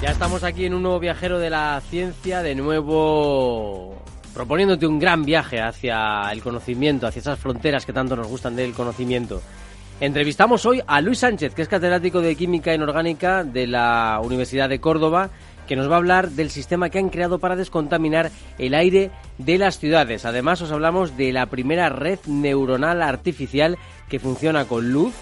Ya estamos aquí en un nuevo viajero de la ciencia, de nuevo proponiéndote un gran viaje hacia el conocimiento, hacia esas fronteras que tanto nos gustan del conocimiento. Entrevistamos hoy a Luis Sánchez, que es catedrático de Química Inorgánica de la Universidad de Córdoba, que nos va a hablar del sistema que han creado para descontaminar el aire de las ciudades. Además, os hablamos de la primera red neuronal artificial que funciona con luz,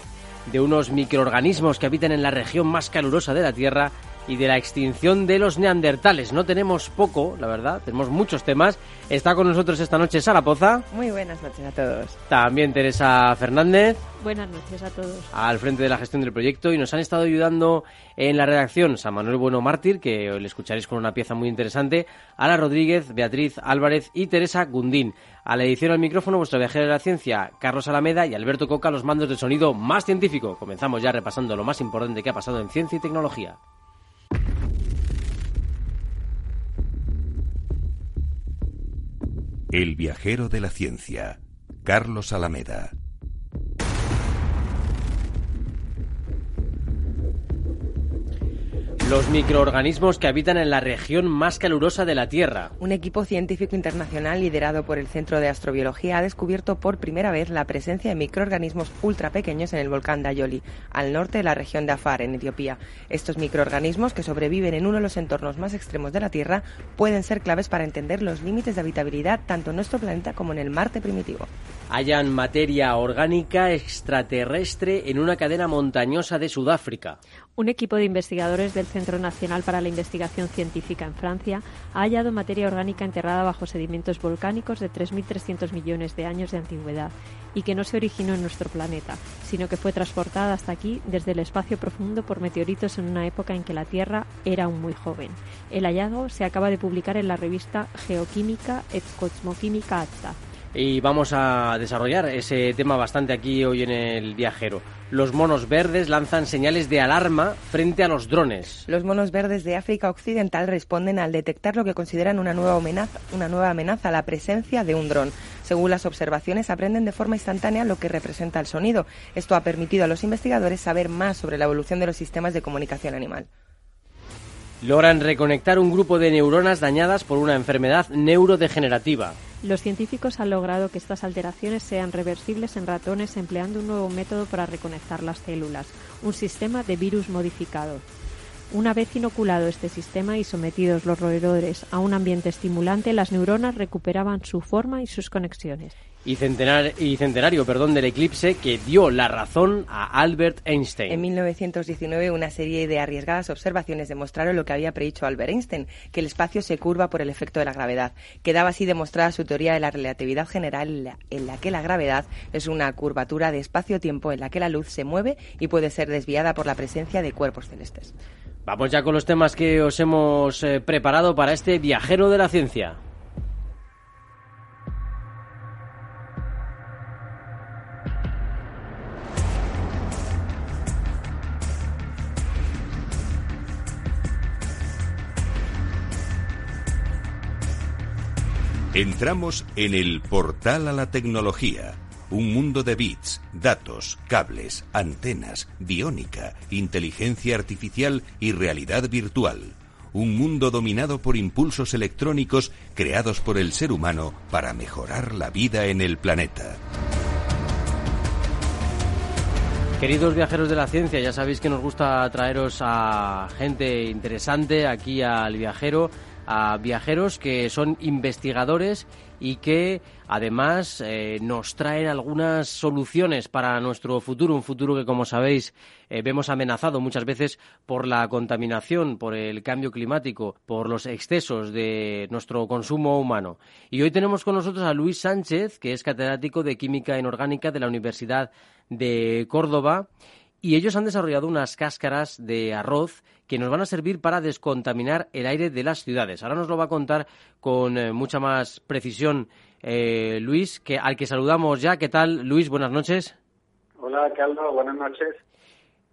de unos microorganismos que habitan en la región más calurosa de la Tierra y de la extinción de los neandertales. No tenemos poco, la verdad, tenemos muchos temas. Está con nosotros esta noche Sara Poza. Muy buenas noches a todos. También Teresa Fernández. Buenas noches a todos. Al frente de la gestión del proyecto y nos han estado ayudando en la redacción San Manuel Bueno Mártir, que le escucharéis con una pieza muy interesante, Ala Rodríguez, Beatriz Álvarez y Teresa Gundín. A la edición al micrófono, vuestro viajero de la ciencia, Carlos Alameda y Alberto Coca, los mandos de sonido más científico. Comenzamos ya repasando lo más importante que ha pasado en ciencia y tecnología. El viajero de la ciencia, Carlos Alameda. Los microorganismos que habitan en la región más calurosa de la Tierra. Un equipo científico internacional liderado por el Centro de Astrobiología ha descubierto por primera vez la presencia de microorganismos ultra pequeños en el volcán Dayoli, al norte de la región de Afar, en Etiopía. Estos microorganismos, que sobreviven en uno de los entornos más extremos de la Tierra, pueden ser claves para entender los límites de habitabilidad tanto en nuestro planeta como en el Marte primitivo. Hallan materia orgánica extraterrestre en una cadena montañosa de Sudáfrica. Un equipo de investigadores del Centro Nacional para la Investigación Científica en Francia ha hallado materia orgánica enterrada bajo sedimentos volcánicos de 3.300 millones de años de antigüedad y que no se originó en nuestro planeta, sino que fue transportada hasta aquí desde el espacio profundo por meteoritos en una época en que la Tierra era aún muy joven. El hallazgo se acaba de publicar en la revista Geoquímica et Cosmoquímica Acta y vamos a desarrollar ese tema bastante aquí hoy en el viajero. Los monos verdes lanzan señales de alarma frente a los drones. Los monos verdes de África Occidental responden al detectar lo que consideran una nueva amenaza, una nueva amenaza, la presencia de un dron. Según las observaciones, aprenden de forma instantánea lo que representa el sonido. Esto ha permitido a los investigadores saber más sobre la evolución de los sistemas de comunicación animal logran reconectar un grupo de neuronas dañadas por una enfermedad neurodegenerativa. Los científicos han logrado que estas alteraciones sean reversibles en ratones empleando un nuevo método para reconectar las células, un sistema de virus modificado. Una vez inoculado este sistema y sometidos los roedores a un ambiente estimulante, las neuronas recuperaban su forma y sus conexiones y, centenario perdón, del eclipse que dio la razón a Albert Einstein. En 1919 una serie de arriesgadas observaciones demostraron lo que había predicho Albert Einstein, que el espacio se curva por el efecto de la gravedad. Quedaba así demostrada su teoría de la relatividad general en la que la gravedad es una curvatura de espacio-tiempo en la que la luz se mueve y puede ser desviada por la presencia de cuerpos celestes. Vamos ya con los temas que os hemos eh, preparado para este viajero de la ciencia. Entramos en el portal a la tecnología, un mundo de bits, datos, cables, antenas, biónica, inteligencia artificial y realidad virtual. Un mundo dominado por impulsos electrónicos creados por el ser humano para mejorar la vida en el planeta. Queridos viajeros de la ciencia, ya sabéis que nos gusta traeros a gente interesante aquí al viajero a viajeros que son investigadores y que además eh, nos traen algunas soluciones para nuestro futuro, un futuro que como sabéis eh, vemos amenazado muchas veces por la contaminación, por el cambio climático, por los excesos de nuestro consumo humano. Y hoy tenemos con nosotros a Luis Sánchez, que es catedrático de Química Inorgánica de la Universidad de Córdoba y ellos han desarrollado unas cáscaras de arroz que nos van a servir para descontaminar el aire de las ciudades. Ahora nos lo va a contar con eh, mucha más precisión eh, Luis, que, al que saludamos ya. ¿Qué tal, Luis? Buenas noches. Hola, Carlos. Buenas noches.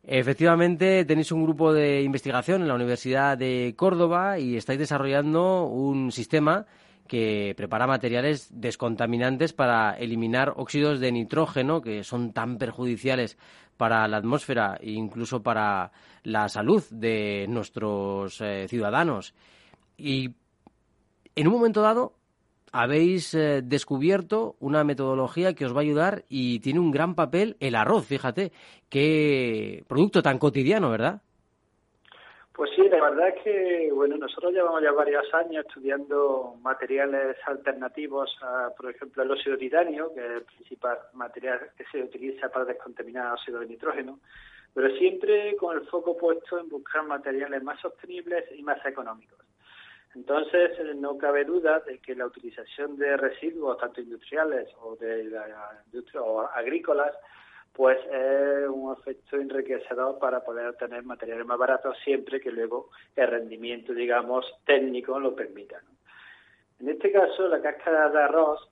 Efectivamente, tenéis un grupo de investigación en la Universidad de Córdoba y estáis desarrollando un sistema que prepara materiales descontaminantes para eliminar óxidos de nitrógeno que son tan perjudiciales para la atmósfera e incluso para la salud de nuestros eh, ciudadanos. Y en un momento dado habéis eh, descubierto una metodología que os va a ayudar y tiene un gran papel el arroz, fíjate, qué producto tan cotidiano, ¿verdad? Pues sí, la verdad es que, bueno, nosotros llevamos ya varios años estudiando materiales alternativos a, por ejemplo, el óxido titanio, que es el principal material que se utiliza para descontaminar óxido de nitrógeno, pero siempre con el foco puesto en buscar materiales más sostenibles y más económicos. Entonces, no cabe duda de que la utilización de residuos, tanto industriales o de la industria o agrícolas, pues es un efecto enriquecedor para poder obtener materiales más baratos siempre que luego el rendimiento, digamos, técnico lo permita. En este caso, la cáscara de arroz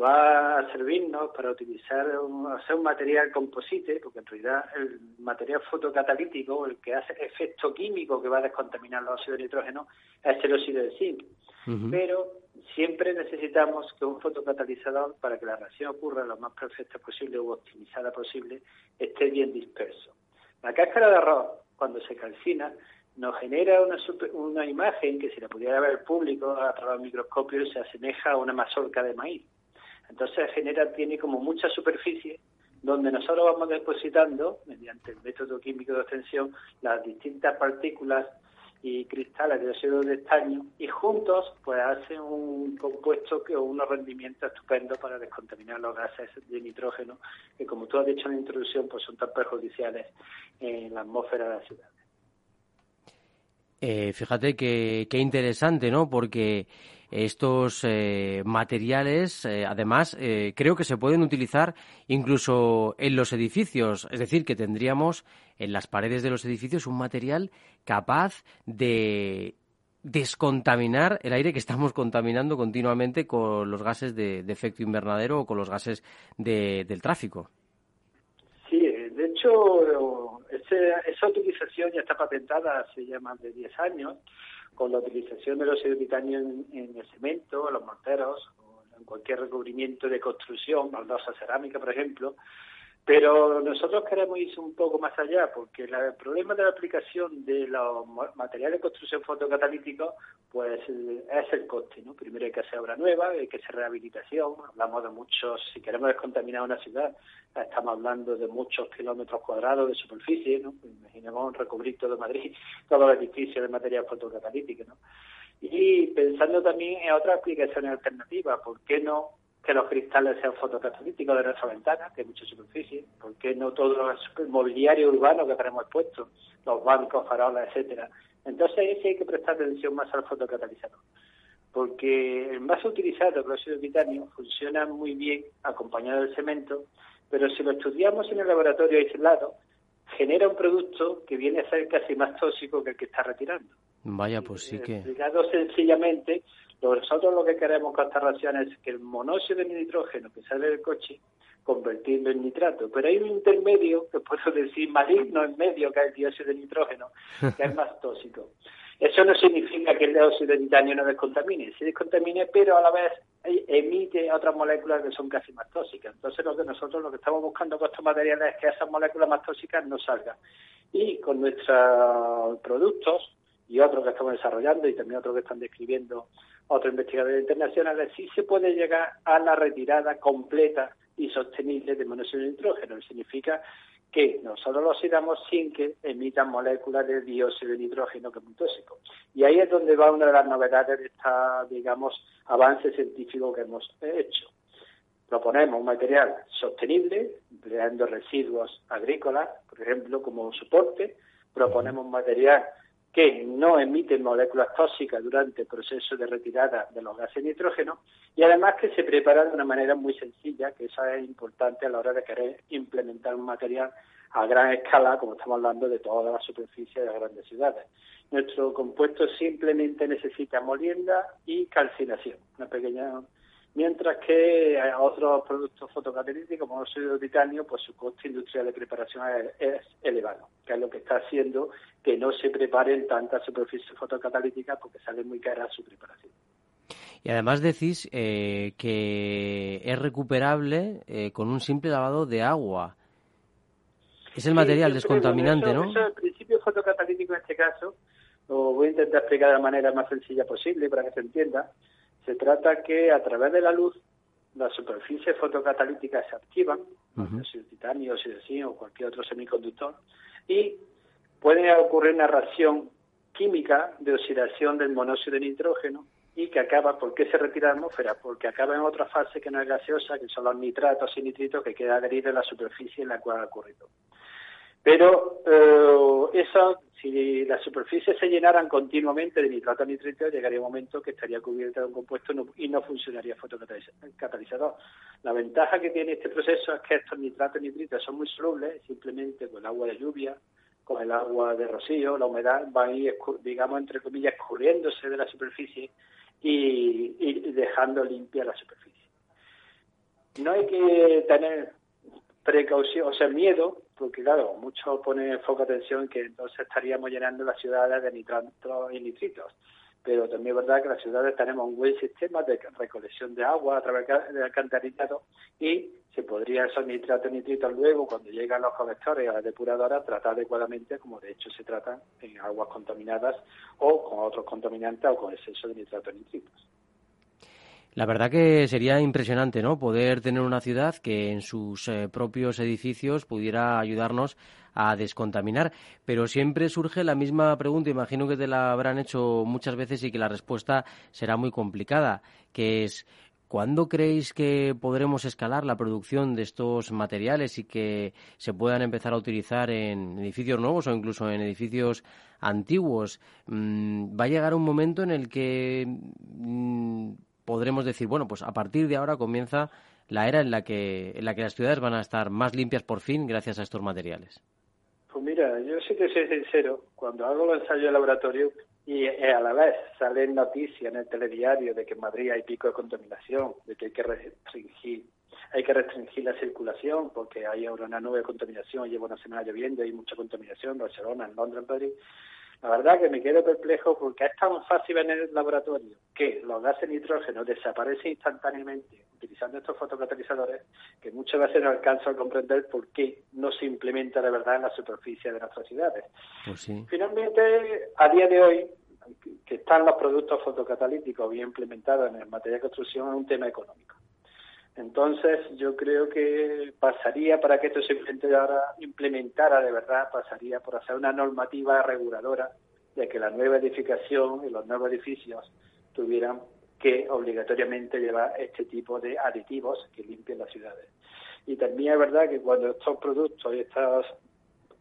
va a servirnos para utilizar un, hacer un material composite, porque en realidad el material fotocatalítico, el que hace efecto químico que va a descontaminar los óxidos de nitrógeno, es el óxido de zinc. Pero siempre necesitamos que un fotocatalizador, para que la reacción ocurra lo más perfecta posible o optimizada posible, esté bien disperso. La cáscara de arroz, cuando se calcina, nos genera una, una imagen que si la pudiera ver el público a través del microscopio se asemeja a una mazorca de maíz. Entonces genera, tiene como mucha superficie donde nosotros vamos depositando, mediante el método químico de extensión, las distintas partículas y cristales de óxido de estaño y juntos pues hacen un compuesto que unos rendimientos estupendos para descontaminar los gases de nitrógeno que como tú has dicho en la introducción pues son tan perjudiciales en la atmósfera de la ciudad. Eh, fíjate que, qué interesante, ¿no? Porque estos eh, materiales, eh, además, eh, creo que se pueden utilizar incluso en los edificios. Es decir, que tendríamos en las paredes de los edificios un material capaz de descontaminar el aire que estamos contaminando continuamente con los gases de, efecto invernadero o con los gases del tráfico. Sí, de hecho, esa utilización ya está patentada hace ya más de 10 años con la utilización de los titanio en, el cemento, en los morteros, o en cualquier recubrimiento de construcción, baldosa cerámica, por ejemplo, pero nosotros queremos ir un poco más allá, porque el problema de la aplicación de los materiales de construcción fotocatalíticos, pues es el coste, ¿no? Primero hay que hacer obra nueva, hay que hacer rehabilitación, hablamos de muchos, si queremos descontaminar una ciudad, estamos hablando de muchos kilómetros cuadrados de superficie, ¿no? Imaginemos un recubrito de Madrid, todo el edificio de material fotocatalítico, ¿no? Y pensando también en otras aplicaciones alternativas, ¿por qué no que los cristales sean fotocatalíticos de nuestra ventana, que hay mucha superficie, ¿por qué no todo el mobiliario urbano que tenemos puesto, los bancos, farolas, etcétera? Entonces sí hay que prestar atención más al fotocatalizador, porque el más utilizado, el óxido de titanio, funciona muy bien acompañado del cemento, pero si lo estudiamos en el laboratorio aislado, genera un producto que viene a ser casi más tóxico que el que está retirando. Vaya, pues sí que... Explicado sencillamente, nosotros lo que queremos con esta reacción es que el monóxido de nitrógeno que sale del coche, convertirlo en nitrato. Pero hay un intermedio, que puedo decir maligno en medio, que es el dióxido de nitrógeno, que es más tóxico. Eso no significa que el dióxido de titanio no descontamine, sí descontamine, pero a la vez emite otras moléculas que son casi más tóxicas. Entonces, lo que nosotros lo que estamos buscando con estos materiales es que esas moléculas más tóxicas no salgan. Y con nuestros productos y otros que estamos desarrollando y también otros que están describiendo otros investigadores internacionales, sí se puede llegar a la retirada completa y sostenible de monóxido de nitrógeno. Significa que nosotros lo oxidamos sin que emitan moléculas de dióxido de nitrógeno que es muy tóxico. Y ahí es donde va una de las novedades de esta, digamos, avance científico que hemos hecho. Proponemos un material sostenible, empleando residuos agrícolas, por ejemplo, como soporte. Proponemos un material que no emiten moléculas tóxicas durante el proceso de retirada de los gases de nitrógeno y además que se prepara de una manera muy sencilla, que eso es importante a la hora de querer implementar un material a gran escala, como estamos hablando de toda la superficie de las grandes ciudades. Nuestro compuesto simplemente necesita molienda y calcinación, una pequeña mientras que otros productos fotocatalíticos como el óxido de titanio, pues su coste industrial de preparación es, elevado, que es lo que está haciendo que no se preparen tantas superficies fotocatalíticas porque sale muy cara su preparación. Y además decís eh, que es recuperable eh, con un simple lavado de agua. Es el material descontaminante, ¿no? el principio fotocatalítico en este caso, lo voy a intentar explicar de la manera más sencilla posible para que se entienda se trata que a través de la luz las superficies fotocatalíticas se activan, uh si el titanio, si el zinc o cualquier otro semiconductor, y puede ocurrir una reacción química de oxidación del monóxido de nitrógeno y que acaba, ¿por qué se retira de la atmósfera? Porque acaba en otra fase que no es gaseosa, que son los nitratos y nitritos que queda adheridos en la superficie en la cual ha ocurrido. Pero eh, eso, si las superficies se llenaran continuamente de nitrato nitrito, llegaría un momento que estaría cubierta de un compuesto y no funcionaría fotocatalizador. La ventaja que tiene este proceso es que estos nitratos nitritos son muy solubles, simplemente con el agua de lluvia, con el agua de rocío, la humedad va a ir, digamos, entre comillas, escurriéndose de la superficie y, y dejando limpia la superficie. No hay que tener precaución, o sea, miedo, porque claro, muchos ponen foco atención que entonces estaríamos llenando las ciudades de nitratos y nitritos. Pero también es verdad que las ciudades tenemos un buen sistema de recolección de agua a través del alcantarillado y se podría esos nitratos y nitritos luego, cuando llegan los colectores a la depuradora, tratar adecuadamente, como de hecho se tratan en aguas contaminadas o con otros contaminantes o con exceso de nitratos y nitritos. La verdad que sería impresionante, ¿no? Poder tener una ciudad que en sus eh, propios edificios pudiera ayudarnos a descontaminar. Pero siempre surge la misma pregunta, imagino que te la habrán hecho muchas veces y que la respuesta será muy complicada, que es ¿Cuándo creéis que podremos escalar la producción de estos materiales y que se puedan empezar a utilizar en edificios nuevos o incluso en edificios antiguos? Mm, ¿Va a llegar un momento en el que mm, podremos decir, bueno, pues a partir de ahora comienza la era en la que, en la que las ciudades van a estar más limpias por fin gracias a estos materiales? Pues mira, yo sí que soy sincero, cuando hago los ensayos de laboratorio y a la vez salen noticias en el telediario de que en Madrid hay pico de contaminación, de que hay que restringir hay que restringir la circulación porque hay ahora una nueva contaminación, lleva una semana lloviendo, hay mucha contaminación en Barcelona, en Londres, en París. La verdad que me quedo perplejo porque es tan fácil en el laboratorio que los gases nitrógeno desaparecen instantáneamente utilizando estos fotocatalizadores que muchas veces no alcanzo a comprender por qué no se implementa de verdad en la superficie de nuestras ciudades. Pues Finalmente, a día de hoy, que están los productos fotocatalíticos bien implementados en el material de construcción es un tema económico. Entonces, yo creo que pasaría para que esto se implementara de verdad, pasaría por hacer una normativa reguladora de que la nueva edificación y los nuevos edificios tuvieran que obligatoriamente llevar este tipo de aditivos que limpien las ciudades. Y también es verdad que cuando estos productos y estas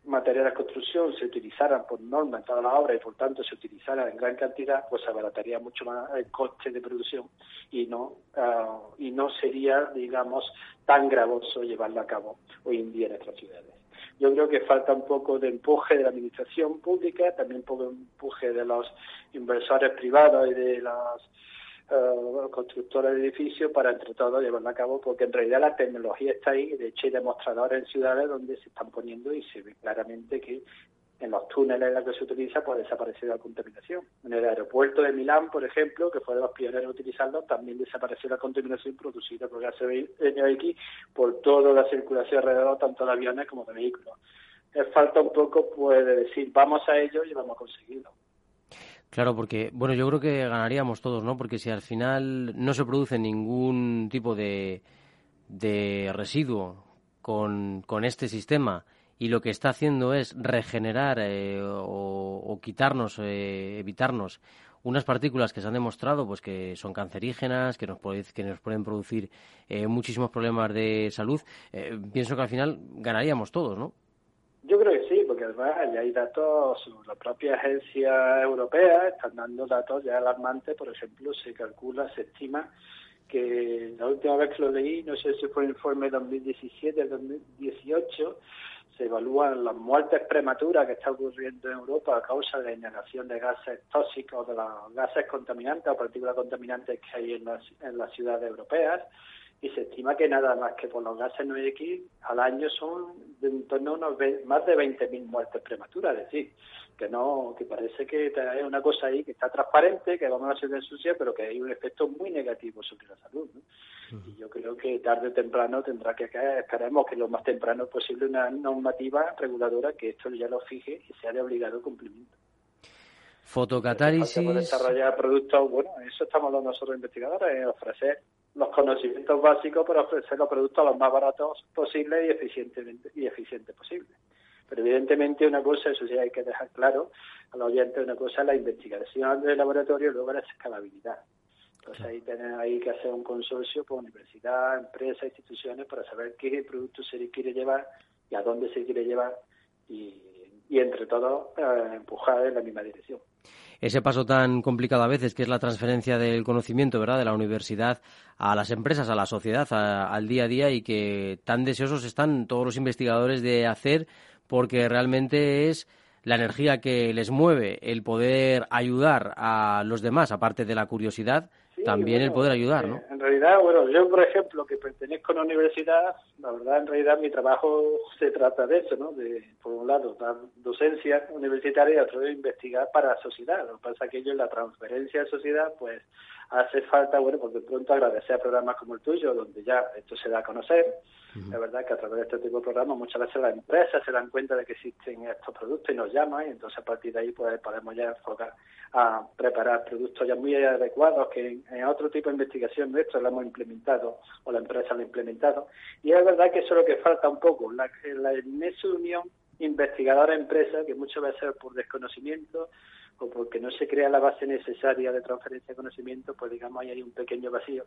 materiales de construcción se utilizaran por norma en toda la obra y por tanto se utilizaran en gran cantidad, pues abarataría mucho más el coste de producción y no ah, y no sería, digamos, tan gravoso llevarlo a cabo hoy en día en nuestras ciudades. Yo creo que falta un poco de empuje de la administración pública, también un poco de empuje de los inversores privados y de las uh, constructores de edificios para entre todos llevarlo a cabo, porque en realidad la tecnología está ahí, de hecho hay demostradores en ciudades donde se están poniendo y se ve claramente que en los túneles en los que se utiliza pues desapareció la contaminación. En el aeropuerto de Milán, por ejemplo, que fue de los pioneros en utilizarlo, también desapareció la contaminación producida por gases NOx por toda la circulación alrededor, tanto de aviones como de vehículos. Falta un poco pues de decir vamos a ello y vamos a conseguirlo. Claro, porque, bueno, yo creo que ganaríamos todos, ¿no? Porque si al final no se produce ningún tipo de, de residuo con, con este sistema y lo que está haciendo es regenerar eh, o, quitarnos, eh, evitarnos unas partículas que se han demostrado pues que son cancerígenas, que nos, que nos pueden producir eh, muchísimos problemas de salud, pienso que al final ganaríamos todos, ¿no? Yo creo que además ya hay datos, la propia agencia europea están dando datos ya alarmantes, por ejemplo, se calcula, se estima que la última vez que lo leí, no sé si fue el informe 2017 2018, se evalúan las muertes prematuras que está ocurriendo en Europa a causa de la inhalación de gases tóxicos, de los gases contaminantes o partículas contaminantes que hay en las, en las ciudades europeas y se estima que nada más que por los gases NOx al año son de en torno a unos más de 20.000 muertes prematuras, es decir, que no que parece que hay una cosa ahí que está transparente, que vamos a ser de sucia, pero que hay un efecto muy negativo sobre la salud. Y yo creo que tarde o temprano tendrá que caer, esperemos que lo más temprano posible una normativa reguladora que esto ya lo fije y sea de obligado cumplimiento. Fotocatálisis. desarrollar productos, bueno, eso estamos hablando nosotros investigadores, ofrecer los conocimientos básicos para ofrecer los productos los más baratos posibles y eficientemente y eficientes posibles. Pero evidentemente una cosa, eso sí hay que dejar claro a los oyentes, una cosa es la investigación del laboratorio y luego la escalabilidad. Entonces ahí tenés ahí que hacer un consorcio con universidad, empresas, instituciones para saber qué producto se quiere llevar y a dónde se quiere llevar y, entre todos eh, empujar en la misma dirección ese paso tan complicado a veces que es la transferencia del conocimiento, ¿verdad?, de la universidad a las empresas, a la sociedad, al día a día y que tan deseosos están todos los investigadores de hacer porque realmente es la energía que les mueve el poder ayudar a los demás, aparte de la curiosidad, también el poder ayudar, ¿no? En realidad, bueno, yo, por ejemplo, que pertenezco a una universidad, la verdad, en realidad, mi trabajo se trata de eso, ¿no? De, por un lado, dar docencia universitaria y otro investigar para la sociedad. Lo que pasa es que yo en la transferencia de sociedad, pues, hace falta, bueno, pues de pronto agradecer a programas como el tuyo, donde ya esto se da a conocer. Es verdad que a través de este tipo de programas muchas veces las empresas se dan cuenta de que existen estos productos y nos llaman y entonces a partir de ahí pues podemos ya enfocar a preparar productos ya muy adecuados que en, otro tipo de investigación nuestra lo hemos implementado o la empresa lo ha implementado. Y es verdad que eso es lo que falta un poco, la, la, en esa unión investigadora-empresa que muchas veces por desconocimiento o porque no se crea la base necesaria de transferencia de conocimiento, pues digamos ahí hay un pequeño vacío.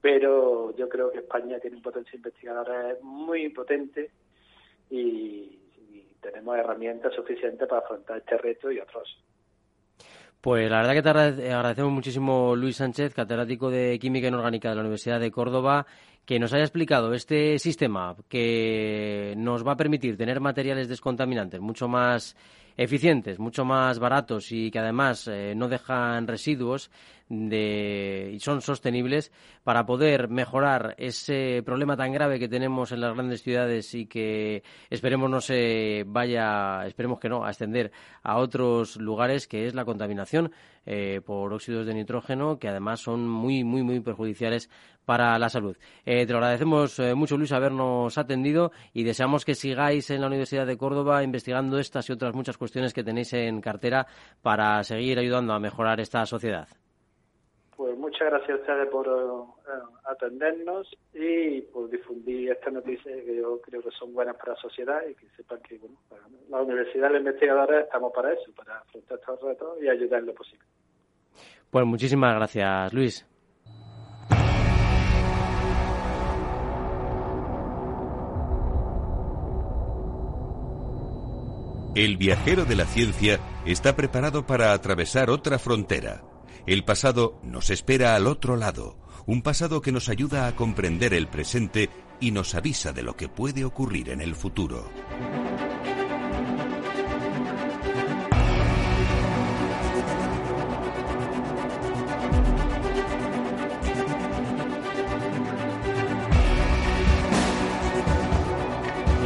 Pero yo creo que España tiene un potencial investigador muy potente y, tenemos herramientas suficientes para afrontar este reto y otros. Pues la verdad que te agradecemos muchísimo Luis Sánchez, catedrático de Química Inorgánica de la Universidad de Córdoba, que nos haya explicado este sistema que nos va a permitir tener materiales descontaminantes mucho más eficientes, mucho más baratos y que además eh, no dejan residuos y son sostenibles para poder mejorar ese problema tan grave que tenemos en las grandes ciudades y que esperemos no se vaya, esperemos que no, a extender a otros lugares, que es la contaminación eh, por óxidos de nitrógeno, que además son muy, muy, muy perjudiciales para la salud. Eh, te lo agradecemos eh, mucho, Luis, habernos atendido y deseamos que sigáis en la Universidad de Córdoba investigando estas y otras muchas cuestiones que tenéis en cartera para seguir ayudando a mejorar esta sociedad. Pues muchas gracias a ustedes por atendernos y por difundir estas noticias que yo creo que son buenas para la sociedad y que sepan que bueno, la universidad y los investigadores estamos para eso, para afrontar estos retos y ayudar en lo posible. Pues muchísimas gracias, Luis. El viajero de la ciencia está preparado para atravesar otra frontera. El pasado nos espera al otro lado, un pasado que nos ayuda a comprender el presente y nos avisa de lo que puede ocurrir en el futuro.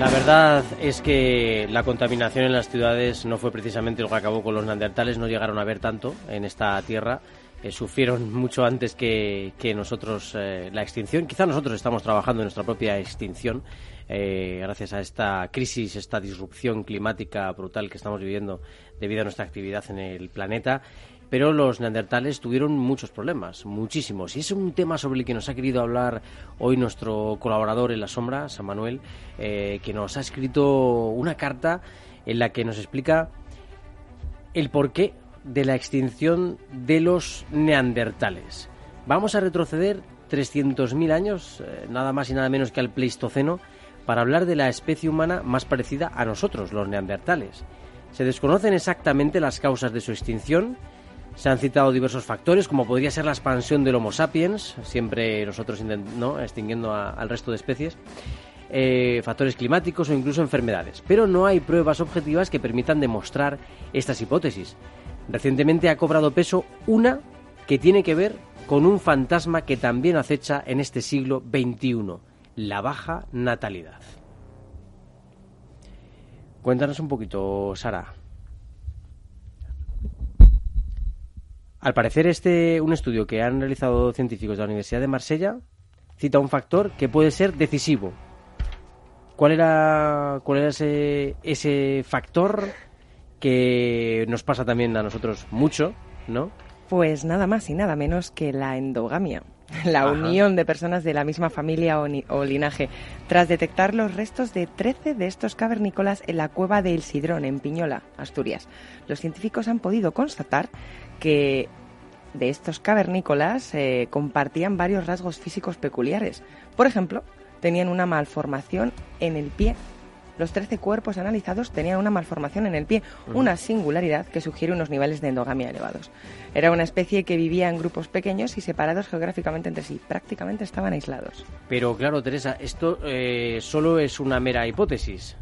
La verdad es que la contaminación en las ciudades no fue precisamente lo que acabó con los neandertales, no llegaron a ver tanto en esta tierra. Eh, sufrieron mucho antes que, nosotros eh, la extinción. Quizá nosotros estamos trabajando en nuestra propia extinción eh, gracias a esta crisis, esta disrupción climática brutal que estamos viviendo debido a nuestra actividad en el planeta. Pero los neandertales tuvieron muchos problemas, muchísimos. Y es un tema sobre el que nos ha querido hablar hoy nuestro colaborador en la sombra, San Manuel, eh, que nos ha escrito una carta en la que nos explica el porqué de la extinción de los neandertales. Vamos a retroceder 300.000 años, eh, nada más y nada menos que al Pleistoceno, para hablar de la especie humana más parecida a nosotros, los neandertales. Se desconocen exactamente las causas de su extinción. Se han citado diversos factores, como podría ser la expansión del Homo sapiens, siempre nosotros ¿no? extinguiendo al resto de especies, eh, factores climáticos o incluso enfermedades. Pero no hay pruebas objetivas que permitan demostrar estas hipótesis. Recientemente ha cobrado peso una que tiene que ver con un fantasma que también acecha en este siglo XXI, la baja natalidad. Cuéntanos un poquito, Sara. Al parecer, este un estudio que han realizado científicos de la Universidad de Marsella cita un factor que puede ser decisivo. ¿Cuál era, cuál era ese, ese factor que nos pasa también a nosotros mucho, ¿no? Pues nada más y nada menos que la endogamia, la unión de personas de la misma familia o, linaje, tras detectar los restos de 13 de estos cavernícolas en la cueva de El Sidrón, en Piñola, Asturias. Los científicos han podido constatar que de estos cavernícolas eh, compartían varios rasgos físicos peculiares. Por ejemplo, tenían una malformación en el pie los 13 cuerpos analizados tenían una malformación en el pie, una singularidad que sugiere unos niveles de endogamia elevados. Era una especie que vivía en grupos pequeños y separados geográficamente entre sí, prácticamente estaban aislados. Pero claro, Teresa, esto eh, solo es una mera hipótesis.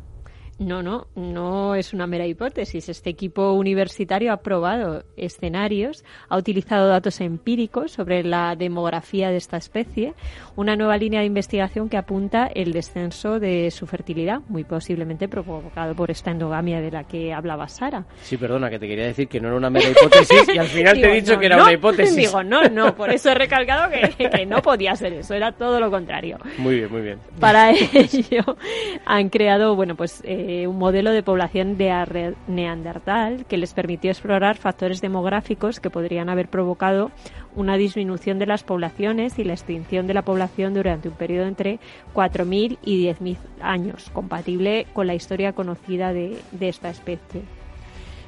No, no, no es una mera hipótesis. Este equipo universitario ha probado escenarios, ha utilizado datos empíricos sobre la demografía de esta especie, una nueva línea de investigación que apunta el descenso de su fertilidad, muy posiblemente provocado por esta endogamia de la que hablaba Sara. Sí, perdona, que te quería decir que no era una mera hipótesis y al final te he dicho que era una hipótesis. Digo, no, no, por eso he recalcado que, que no podía ser eso, era todo lo contrario. Muy bien, muy bien. Para ello han creado, bueno, pues... Eh, eh, un modelo de población de neandertal que les permitió explorar factores demográficos que podrían haber provocado una disminución de las poblaciones y la extinción de la población durante un periodo entre 4.000 y 10.000 años, compatible con la historia conocida de, esta especie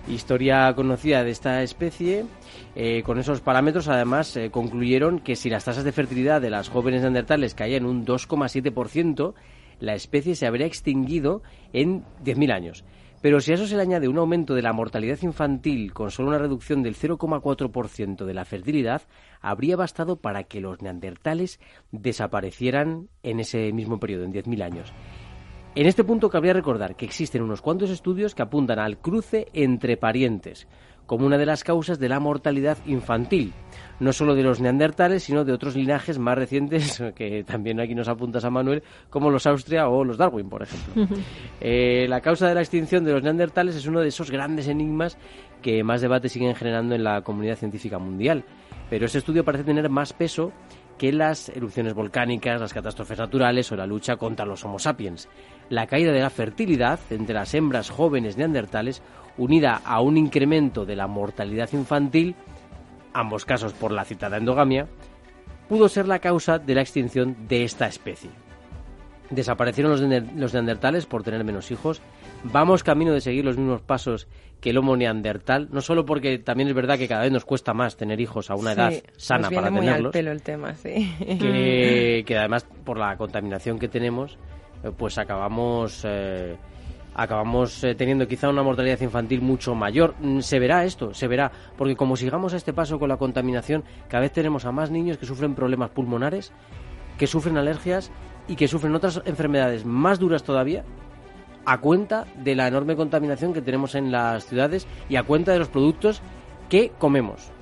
historia conocida de esta especie. Eh, con esos parámetros, además, eh, concluyeron que si las tasas de fertilidad de las jóvenes neandertales caían un 2,7%, la especie se habría extinguido en 10.000 años. Pero si a eso se le añade un aumento de la mortalidad infantil con solo una reducción del 0,4% de la fertilidad, habría bastado para que los neandertales desaparecieran en ese mismo periodo, en 10.000 años. En este punto cabría recordar que existen unos cuantos estudios que apuntan al cruce entre parientes, como una de las causas de la mortalidad infantil, no solo de los neandertales, sino de otros linajes más recientes, que también aquí nos apuntas a Manuel, como los Austria o los Darwin, por ejemplo. Eh, la causa de la extinción de los neandertales es uno de esos grandes enigmas que más debate siguen generando en la comunidad científica mundial. Pero ese estudio parece tener más peso que las erupciones volcánicas, las catástrofes naturales o la lucha contra los Homo sapiens. La caída de la fertilidad entre las hembras jóvenes neandertales, unida a un incremento de la mortalidad infantil, ambos casos por la citada endogamia, pudo ser la causa de la extinción de esta especie. Desaparecieron los, neandertales por tener menos hijos. Vamos camino de seguir los mismos pasos que el Homo neandertal, no solo porque también es verdad que cada vez nos cuesta más tener hijos a una edad sana para muy tenerlos. Al pelo el tema, sí. Que, además por la contaminación que tenemos, eh, pues acabamos eh, acabamos eh, teniendo quizá una mortalidad infantil mucho mayor. Mm, se verá esto, se verá, porque como sigamos a este paso con la contaminación, cada vez tenemos a más niños que sufren problemas pulmonares, que sufren alergias y que sufren otras enfermedades más duras todavía a cuenta de la enorme contaminación que tenemos en las ciudades y a cuenta de los productos que comemos.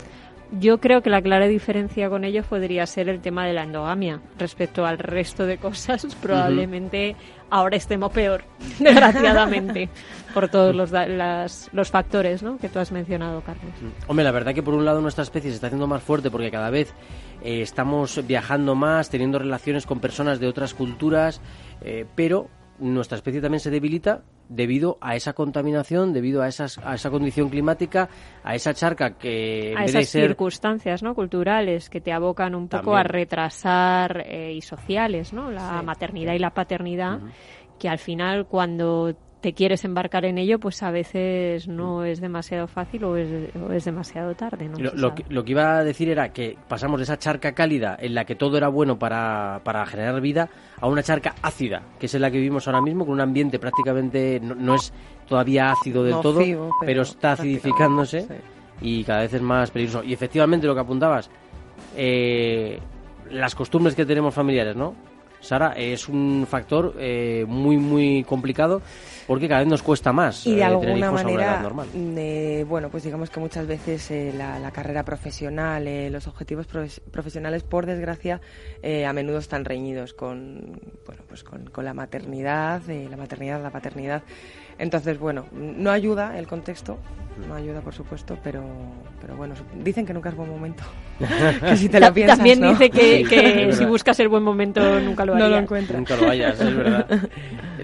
Yo creo que la clara diferencia con ellos podría ser el tema de la endogamia. Respecto al resto de cosas, probablemente ahora estemos peor, desgraciadamente, por todos los, los factores ¿no? que tú has mencionado, Carlos. Mm. Hombre, la verdad que por un lado nuestra especie se está haciendo más fuerte porque cada vez eh, estamos viajando más, teniendo relaciones con personas de otras culturas, eh, pero nuestra especie también se debilita debido a esa contaminación, debido a, esas, a esa condición climática, a esa charca que... a esas circunstancias ¿no? culturales que te abocan un poco a retrasar eh, y sociales, ¿no? la maternidad y la paternidad, que al final cuando te quieres embarcar en ello, pues a veces no es demasiado fácil o es, demasiado tarde. lo, que, lo, que, iba a decir era que pasamos de esa charca cálida en la que todo era bueno para, para generar vida a una charca ácida, que es en la que vivimos ahora mismo, con un ambiente prácticamente no, es todavía ácido del todo, pero, está acidificándose y cada vez es más peligroso. Y efectivamente lo que apuntabas, eh, las costumbres que tenemos familiares, ¿no? Sara, es un factor eh, muy, muy complicado porque cada vez nos cuesta más y de eh, alguna manera bueno pues digamos que muchas veces eh, la, carrera profesional eh, los objetivos profesionales por desgracia a menudo están reñidos con bueno pues con, con la maternidad la maternidad la paternidad entonces, bueno, no ayuda el contexto, no ayuda por supuesto, pero, pero bueno, dicen que nunca es buen momento. que si te la piensas, También dice que, si buscas el buen momento nunca lo, no lo encuentras. Nunca lo hayas, es verdad.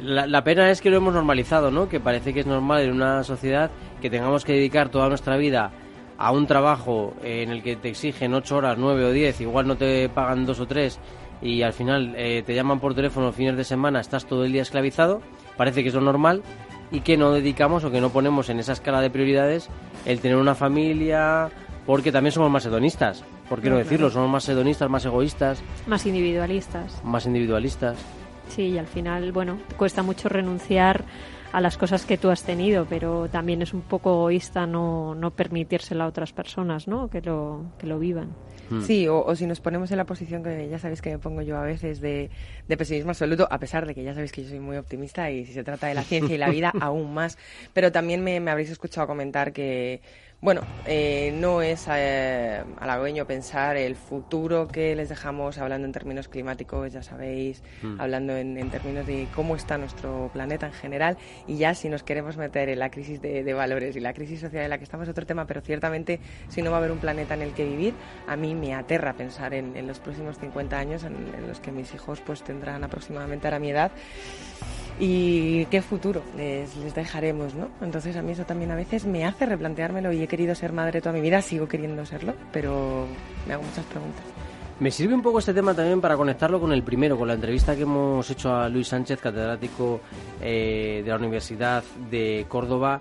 La, la, pena es que lo hemos normalizado, ¿no? Que parece que es normal en una sociedad que tengamos que dedicar toda nuestra vida a un trabajo en el que te exigen ocho horas, nueve o diez, igual no te pagan dos o tres y al final eh, te llaman por teléfono fines de semana, estás todo el día esclavizado, parece que es lo normal y que no dedicamos o que no ponemos en esa escala de prioridades el tener una familia, porque también somos más hedonistas. ¿Por qué no, decirlo? Somos más hedonistas, más egoístas. Más individualistas. Más individualistas. Sí, y al final, bueno, cuesta mucho renunciar a las cosas que tú has tenido, pero también es un poco egoísta no, no permitírselo a otras personas, ¿no? Que lo, que lo vivan. Hmm. Sí, o, si nos ponemos en la posición que ya sabéis que me pongo yo a veces de, de, pesimismo absoluto, a pesar de que ya sabéis que yo soy muy optimista y si se trata de la ciencia y la vida, aún más. Pero también me, me habréis escuchado comentar que bueno, eh, no es eh, halagüeño pensar el futuro que les dejamos hablando en términos climáticos, ya sabéis, hmm. hablando en, términos de cómo está nuestro planeta en general y ya si nos queremos meter en la crisis de, valores y la crisis social en la que estamos, otro tema, pero ciertamente si no va a haber un planeta en el que vivir, a mí me aterra pensar en, los próximos 50 años en, en, los que mis hijos pues tendrán aproximadamente a mi edad y qué futuro les, les, dejaremos, ¿no? Entonces a mí eso también a veces me hace replanteármelo y he querido ser madre toda mi vida, sigo queriendo serlo, pero me hago muchas preguntas. Me sirve un poco este tema también para conectarlo con el primero, con la entrevista que hemos hecho a Luis Sánchez, catedrático eh, de la Universidad de Córdoba,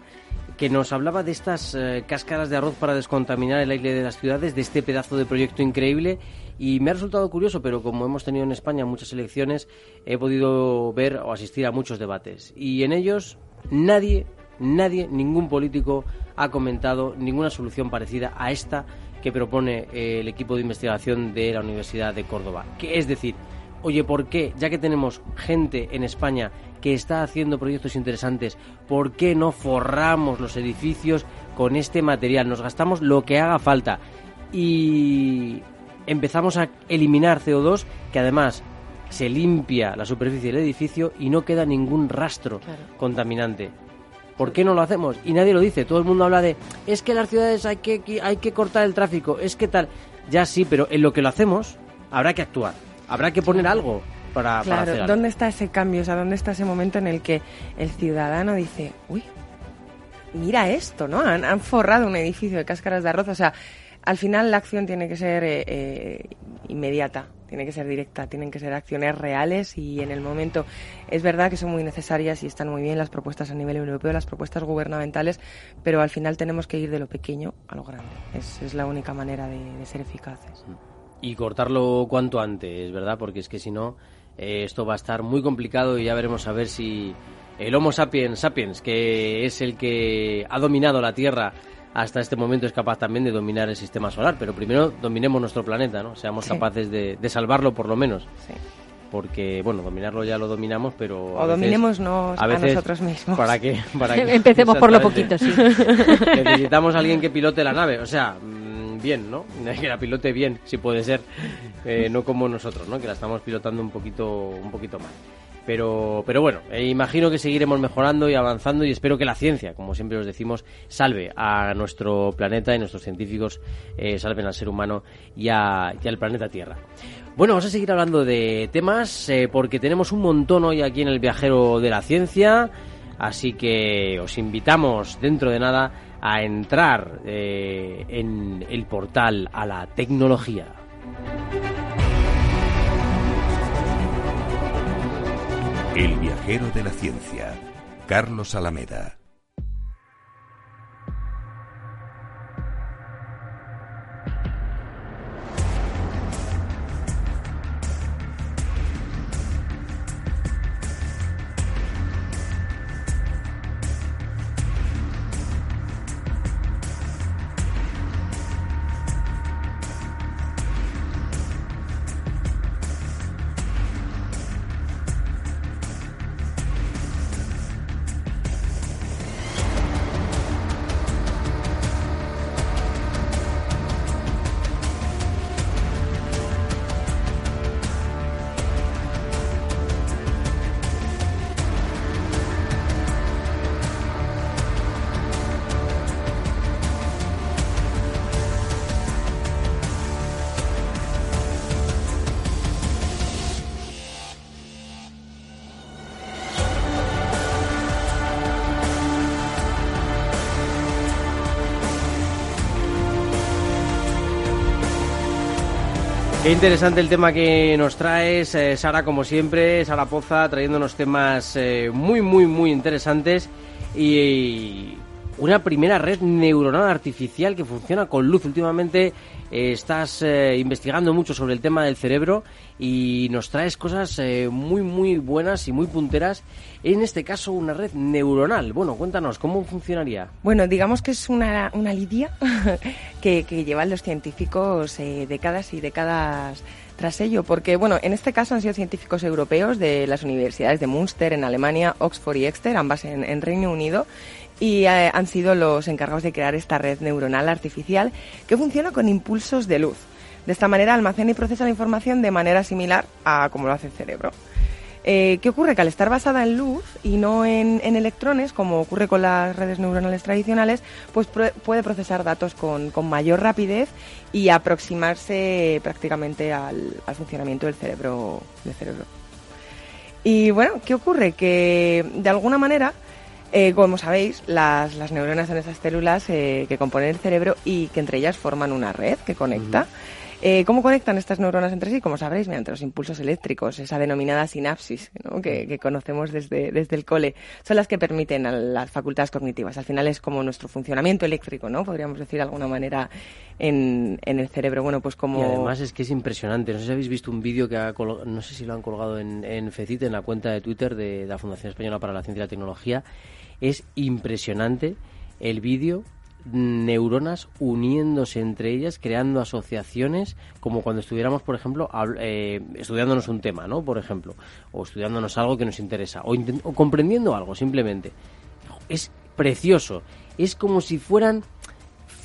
que nos hablaba de estas eh, cáscaras de arroz para descontaminar el aire de las ciudades, de este pedazo de proyecto increíble y me ha resultado curioso, pero como hemos tenido en España muchas elecciones, he podido ver o asistir a muchos debates. Y en ellos nadie, nadie, ningún político ha comentado ninguna solución parecida a esta que propone eh, el equipo de investigación de la Universidad de Córdoba. Que es decir, oye, ¿por qué, ya que tenemos gente en España que está haciendo proyectos interesantes, ¿por qué no forramos los edificios con este material? Nos gastamos lo que haga falta. Y empezamos a eliminar CO2 que además se limpia la superficie del edificio y no queda ningún rastro contaminante. ¿Por qué no lo hacemos? Y nadie lo dice. Todo el mundo habla de es que las ciudades hay que, hay que cortar el tráfico, es que tal. Ya sí, pero en lo que lo hacemos habrá que actuar. Habrá que poner algo para, claro, ¿dónde está ese cambio? O sea, ¿dónde está ese momento en el que el ciudadano dice, uy, mira esto, ¿no? Han, han forrado un edificio de cáscaras de arroz. O sea, al final la acción tiene que ser eh, eh, inmediata, tiene que ser directa, tienen que ser acciones reales y en el momento es verdad que son muy necesarias y están muy bien las propuestas a nivel europeo, las propuestas gubernamentales, pero al final tenemos que ir de lo pequeño a lo grande. Es, la única manera de, ser eficaces. Y cortarlo cuanto antes, ¿verdad? Porque es que si no, eh, esto va a estar muy complicado y ya veremos a ver si el Homo sapiens sapiens, que es el que ha dominado la Tierra hasta este momento es capaz también de dominar el sistema solar, pero primero dominemos nuestro planeta, ¿no? Seamos capaces de, salvarlo por lo menos. Porque, bueno, dominarlo ya lo dominamos, pero... O dominémonos a, nosotros mismos. ¿Para qué? Para Empecemos por lo poquito, sí. Necesitamos a alguien que pilote la nave, o sea, mm, bien, ¿no? Que la pilote bien, si puede ser, eh, no como nosotros, ¿no? Que la estamos pilotando un poquito, un poquito mal. Pero, pero bueno, eh, imagino que seguiremos mejorando y avanzando y espero que la ciencia, como siempre os decimos, salve a nuestro planeta y nuestros científicos eh, salven al ser humano y, al planeta Tierra. Bueno, vamos a seguir hablando de temas eh, porque tenemos un montón hoy aquí en el viajero de la ciencia, así que os invitamos dentro de nada a entrar en el portal a la tecnología. El viajero de la ciencia, Carlos Alameda. Interesante el tema que nos traes, eh, Sara, como siempre, Sara Poza, trayéndonos temas eh, muy, muy, muy interesantes y una primera red neuronal artificial que funciona con luz. Últimamente eh, estás investigando mucho sobre el tema del cerebro y nos traes cosas muy, muy buenas y muy punteras. En este caso, una red neuronal. Bueno, cuéntanos, ¿cómo funcionaría? Bueno, digamos que es una, una lidia que, llevan los científicos eh, décadas y décadas tras ello, porque bueno, en este caso han sido científicos europeos de las universidades de Münster en Alemania, Oxford y Exeter, ambas en, Reino Unido, y eh, han sido los encargados de crear esta red neuronal artificial que funciona con impulsos de luz. De esta manera almacena y procesa la información de manera similar a como lo hace el cerebro. Eh, ¿Qué ocurre? Que al estar basada en luz y no en, electrones, como ocurre con las redes neuronales tradicionales, pues puede procesar datos con, mayor rapidez y aproximarse prácticamente al, funcionamiento del cerebro, del cerebro. Y bueno, ¿qué ocurre? Que de alguna manera, eh, como sabéis, las, neuronas son esas células eh, que componen el cerebro y que entre ellas forman una red que conecta. Eh, ¿Cómo conectan estas neuronas entre sí? Como sabréis, mediante los impulsos eléctricos, esa denominada sinapsis que, conocemos desde, desde el cole, son las que permiten a las facultades cognitivas. Al final es como nuestro funcionamiento eléctrico, ¿no? Podríamos decir de alguna manera en, en el cerebro. Bueno, pues como... Y además es que es impresionante. No sé si habéis visto un vídeo que ha no sé si lo han colgado en, en FECIT, en la cuenta de Twitter de la Fundación Española para la Ciencia y la Tecnología. Es impresionante el vídeo neuronas uniéndose entre ellas, creando asociaciones, como cuando estuviéramos, por ejemplo, eh, estudiándonos un tema, ¿no? Por ejemplo, o estudiándonos algo que nos interesa, o, o comprendiendo algo, simplemente. Es precioso. Es como si fueran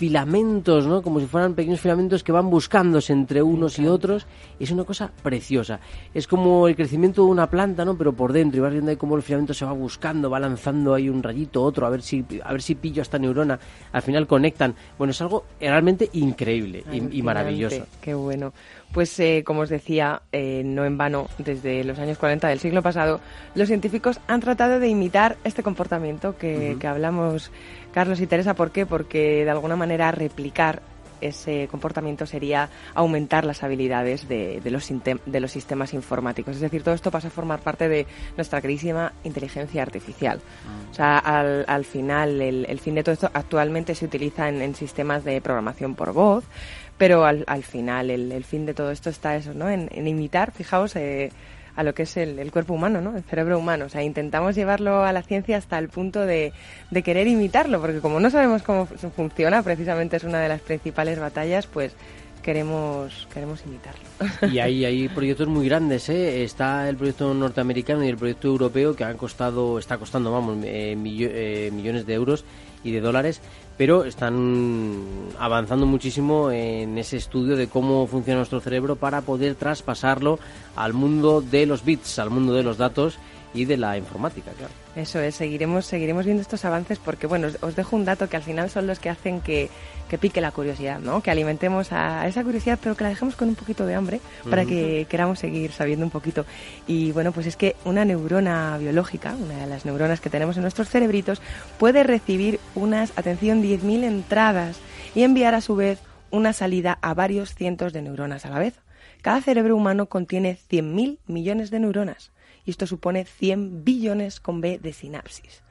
filamentos, ¿no? Como si fueran pequeños filamentos que van buscándose entre unos y otros. Es una cosa preciosa. Es como el crecimiento de una planta, ¿no? Pero por dentro y vas viendo ahí cómo el filamento se va buscando, va lanzando ahí un rayito, otro, a ver si a ver si pillo esta neurona. Al final conectan. Bueno, es algo realmente increíble y, maravilloso. Qué bueno. Pues eh, como os decía, eh, no en vano, desde los años 40 del siglo pasado, los científicos han tratado de imitar este comportamiento que, que hablamos Carlos y Teresa, ¿por qué? Porque de alguna manera replicar ese comportamiento sería aumentar las habilidades de, los, de los sistemas informáticos. Es decir, todo esto pasa a formar parte de nuestra queridísima inteligencia artificial. Ah. O sea, al, final, el, fin de todo esto actualmente se utiliza en, sistemas de programación por voz, pero al, final el, fin de todo esto está eso, ¿no? En, imitar, fijaos, eh, a lo que es el, cuerpo humano, ¿no? El cerebro humano. O sea, intentamos llevarlo a la ciencia hasta el punto de, querer imitarlo, porque como no sabemos cómo funciona, precisamente es una de las principales batallas, pues queremos queremos imitarlo. Y hay, hay proyectos muy grandes, ¿eh? Está el proyecto norteamericano y el proyecto europeo que han costado, está costando, vamos, eh, eh, millones de euros y de dólares pero están avanzando muchísimo en ese estudio de cómo funciona nuestro cerebro para poder traspasarlo al mundo de los bits, al mundo de los datos y de la informática, claro. Eso es, seguiremos, seguiremos viendo estos avances porque, bueno, os, dejo un dato que al final son los que hacen que, que pique la curiosidad, ¿no? Que alimentemos a, esa curiosidad, pero que la dejemos con un poquito de hambre para que queramos seguir sabiendo un poquito. Y bueno, pues es que una neurona biológica, una de las neuronas que tenemos en nuestros cerebritos, puede recibir unas, atención, 10.000 entradas y enviar a su vez una salida a varios cientos de neuronas a la vez. Cada cerebro humano contiene 100.000 millones de neuronas y esto supone 100 billones con B de sinapsis.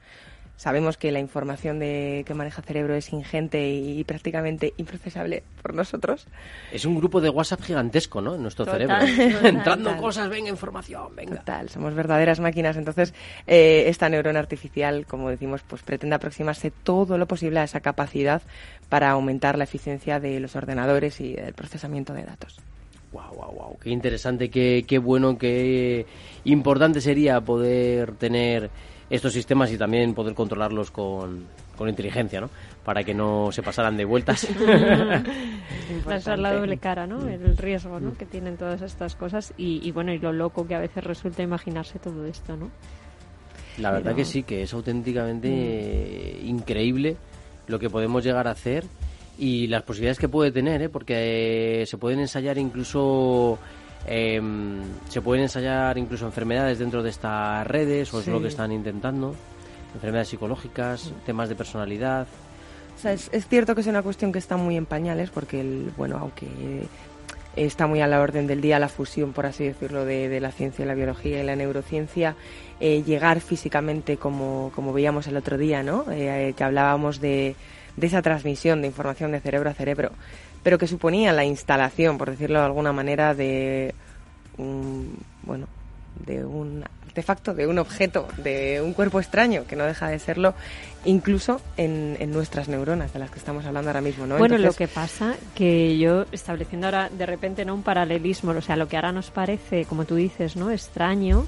Sabemos que la información de, que maneja el cerebro es ingente y, prácticamente improcesable por nosotros. Es un grupo de WhatsApp gigantesco, ¿no? En nuestro cerebro. Entrando cosas, venga, información, venga. Total, somos verdaderas máquinas. Entonces, eh, esta neurona artificial, como decimos, pues pretende aproximarse todo lo posible a esa capacidad para aumentar la eficiencia de los ordenadores y del procesamiento de datos. Wow, wow, wow. Qué interesante, qué, qué bueno, qué importante sería poder tener estos sistemas y también poder controlarlos con, con inteligencia, ¿no? Para que no se pasaran de vueltas. es la doble cara, ¿no? El riesgo, ¿no? Que tienen todas estas cosas y, y, bueno, y lo loco que a veces resulta imaginarse todo esto, ¿no? La verdad que sí, que es auténticamente mm. increíble lo que podemos llegar a hacer y las posibilidades que puede tener, ¿eh? porque eh, se pueden ensayar incluso em, se pueden ensayar incluso enfermedades dentro de estas redes o es lo que están intentando, enfermedades psicológicas, temas de personalidad. es, cierto que es una cuestión que está muy en pañales porque el, bueno, aunque está muy a la orden del día la fusión, por así decirlo, de, la ciencia, la biología y la neurociencia, eh, llegar físicamente como, como veíamos el otro día, ¿no? Eh, que hablábamos de de esa transmisión de información de cerebro a cerebro, pero que suponía la instalación, por decirlo de alguna manera, de un, bueno, artefacto, de un objeto, de un cuerpo extraño, que no deja de serlo, incluso en, nuestras neuronas, de las que estamos hablando ahora mismo. ¿no? Bueno, lo que pasa que yo, estableciendo ahora de repente no un paralelismo, o sea, lo que ahora nos parece, como tú dices, no extraño,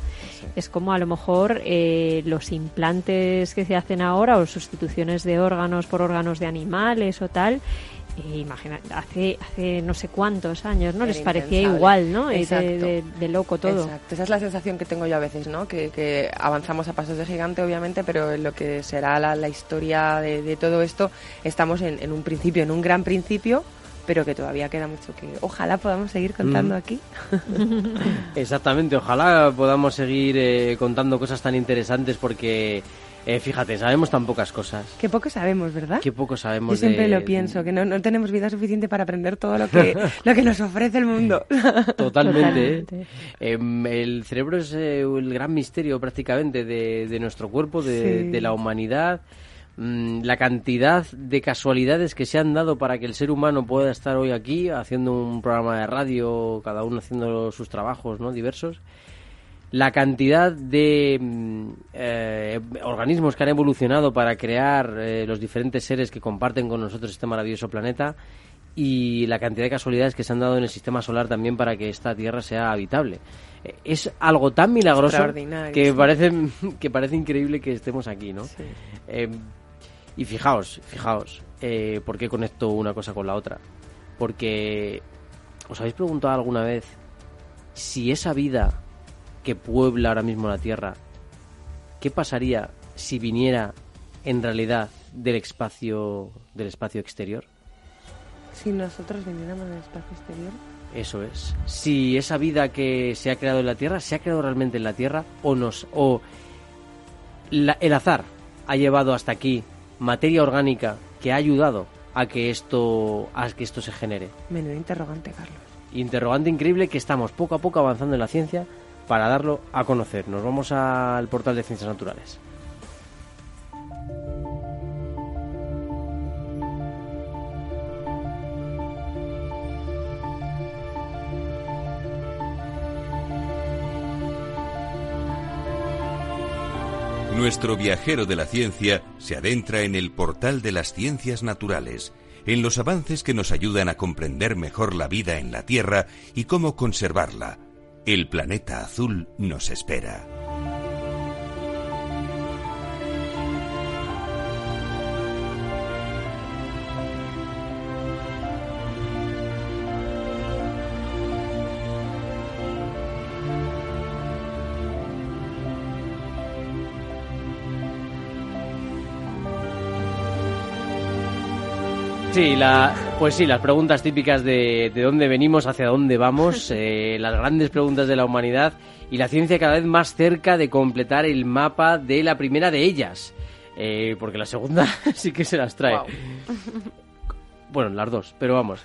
es como a lo mejor eh, los implantes que se hacen ahora o sustituciones de órganos por órganos de animales o tal, imagina, hace, hace no sé cuántos años, ¿no? Les parecía igual, ¿no? De, de, loco todo. Exacto. Esa es la sensación que tengo yo a veces, ¿no? Que, que avanzamos a pasos de gigante, obviamente, pero en lo que será la, la historia de, todo esto, estamos en, en un principio, en un gran principio, pero que todavía queda mucho que ojalá podamos seguir contando mm. aquí. Exactamente, ojalá podamos seguir eh, contando cosas tan interesantes porque eh, fíjate, sabemos tan pocas cosas. Qué poco sabemos, ¿verdad? Qué poco sabemos. Yo siempre lo pienso, que no, no, tenemos vida suficiente para aprender todo lo que, lo que nos ofrece el mundo. Totalmente. ¿eh? Em, el cerebro es eh, el gran misterio prácticamente de, de nuestro cuerpo, de, de la humanidad. Mm, la cantidad de casualidades que se han dado para que el ser humano pueda estar hoy aquí haciendo un programa de radio, cada uno haciendo sus trabajos ¿no? diversos la cantidad de mm, eh, organismos que han evolucionado para crear eh, los diferentes seres que comparten con nosotros este maravilloso planeta y la cantidad de casualidades que se han dado en el sistema solar también para que esta Tierra sea habitable. Eh, es algo tan milagroso que parece, que parece increíble que estemos aquí, ¿no? y fijaos, fijaos, ¿por qué conecto una cosa con la otra? Porque, ¿os habéis preguntado alguna vez si esa vida que puebla ahora mismo la Tierra, ¿qué pasaría si viniera en realidad del espacio del espacio exterior? Si nosotros viniéramos del espacio exterior. Eso es. Si esa vida que se ha creado en la Tierra se ha creado realmente en la Tierra o nos o el azar ha llevado hasta aquí materia orgánica que ha ayudado a que esto a que esto se genere. Menudo interrogante, Carlos. Interrogante increíble que estamos poco a poco avanzando en la ciencia para darlo a conocer. Nos vamos al portal de Ciencias Naturales. Nuestro viajero de la ciencia se adentra en el portal de las ciencias naturales, en los avances que nos ayudan a comprender mejor la vida en la Tierra y cómo conservarla, el planeta azul nos espera. Sí, la, pues sí, las preguntas típicas de, de dónde venimos, hacia dónde vamos, eh, las grandes preguntas de la humanidad y la ciencia cada vez más cerca de completar el mapa de la primera de ellas. Eh, porque la segunda sí que se las trae. Bueno, las dos, pero vamos.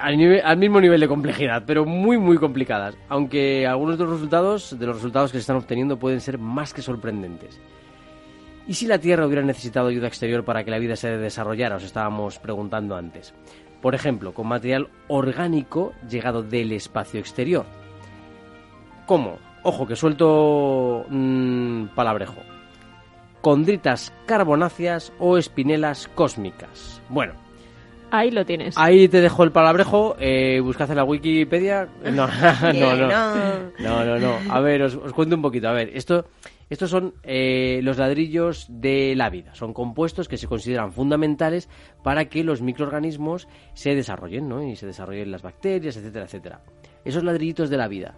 Al, nivel- al mismo nivel de complejidad, pero muy, muy complicadas. Aunque algunos de los resultados, de los resultados que se están obteniendo pueden ser más que sorprendentes. ¿Y si la Tierra hubiera necesitado ayuda exterior para que la vida se desarrollara? Os estábamos preguntando antes. Por ejemplo, con material orgánico llegado del espacio exterior. ¿Cómo? Ojo, que suelto mm, palabrejo. Condritas carbonáceas o espinelas cósmicas. Bueno, Ahí lo tienes. ahí te dejo el palabrejo. Eh, buscad en la Wikipedia. No, no, no. no. No, no, no. A ver, os, os cuento un poquito. A ver, esto, estos son eh, los ladrillos de la vida. Son compuestos que se consideran fundamentales para que los microorganismos se desarrollen, ¿no? Y se desarrollen las bacterias, etcétera, etcétera. Esos ladrillitos de la vida.